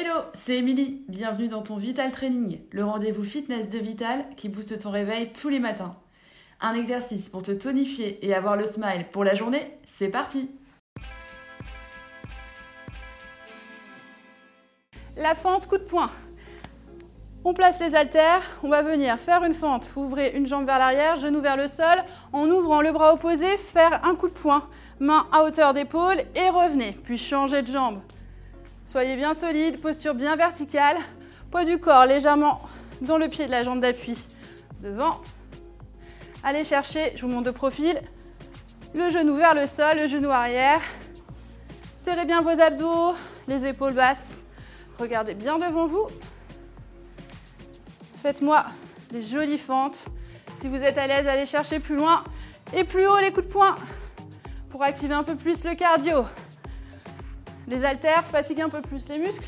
Hello, c'est Émilie. Bienvenue dans ton Vital Training, le rendez-vous fitness de Vital qui booste ton réveil tous les matins. Un exercice pour te tonifier et avoir le smile pour la journée, c'est parti La fente coup de poing. On place les haltères, on va venir faire une fente, ouvrez une jambe vers l'arrière, genou vers le sol, en ouvrant le bras opposé, faire un coup de poing, main à hauteur d'épaule et revenez, puis changer de jambe. Soyez bien solide, posture bien verticale, poids du corps légèrement dans le pied de la jambe d'appui devant. Allez chercher, je vous montre de profil, le genou vers le sol, le genou arrière. Serrez bien vos abdos, les épaules basses. Regardez bien devant vous. Faites-moi des jolies fentes. Si vous êtes à l'aise, allez chercher plus loin et plus haut les coups de poing pour activer un peu plus le cardio. Les haltères fatiguent un peu plus les muscles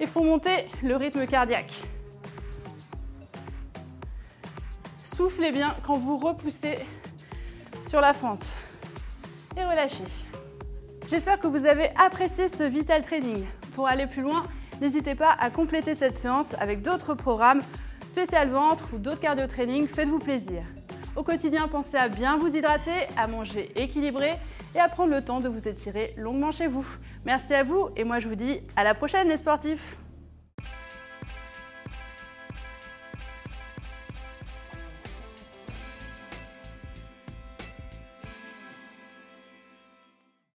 et font monter le rythme cardiaque. Soufflez bien quand vous repoussez sur la fente et relâchez. J'espère que vous avez apprécié ce Vital Training. Pour aller plus loin, n'hésitez pas à compléter cette séance avec d'autres programmes spécial ventre ou d'autres cardio training. Faites-vous plaisir. Au quotidien, pensez à bien vous hydrater, à manger équilibré et à prendre le temps de vous étirer longuement chez vous. Merci à vous et moi je vous dis à la prochaine les sportifs